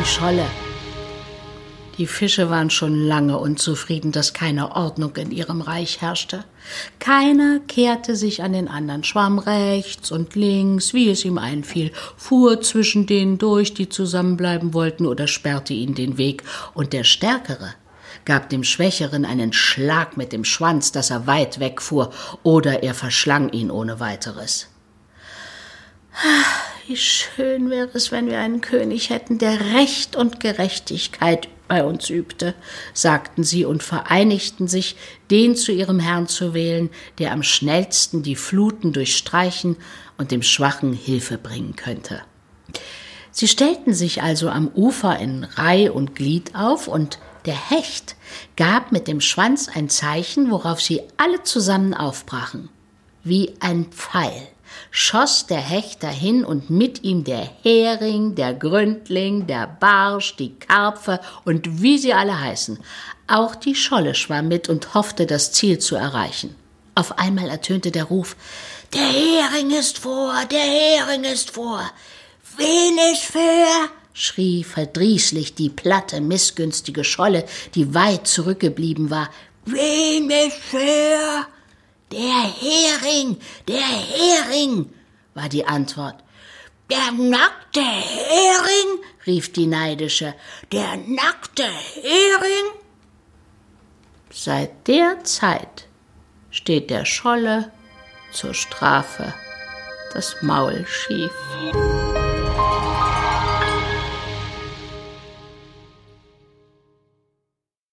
die Scholle. Die Fische waren schon lange unzufrieden, dass keine Ordnung in ihrem Reich herrschte. Keiner kehrte sich an den anderen, schwamm rechts und links, wie es ihm einfiel, fuhr zwischen denen durch, die zusammenbleiben wollten, oder sperrte ihnen den Weg, und der Stärkere gab dem Schwächeren einen Schlag mit dem Schwanz, dass er weit wegfuhr, oder er verschlang ihn ohne weiteres. Wie schön wäre es, wenn wir einen König hätten, der Recht und Gerechtigkeit bei uns übte, sagten sie und vereinigten sich, den zu ihrem Herrn zu wählen, der am schnellsten die Fluten durchstreichen und dem Schwachen Hilfe bringen könnte. Sie stellten sich also am Ufer in Reih und Glied auf, und der Hecht gab mit dem Schwanz ein Zeichen, worauf sie alle zusammen aufbrachen. Wie ein Pfeil schoss der Hecht dahin und mit ihm der Hering, der Gründling, der Barsch, die Karpfe und wie sie alle heißen. Auch die Scholle schwamm mit und hoffte, das Ziel zu erreichen. Auf einmal ertönte der Ruf Der Hering ist vor, der Hering ist vor. Wen ist für? schrie verdrießlich die platte, missgünstige Scholle, die weit zurückgeblieben war. Wen ist für? Der Hering, der Hering, war die Antwort. Der nackte Hering, rief die Neidische. Der nackte Hering? Seit der Zeit steht der Scholle zur Strafe das Maul schief.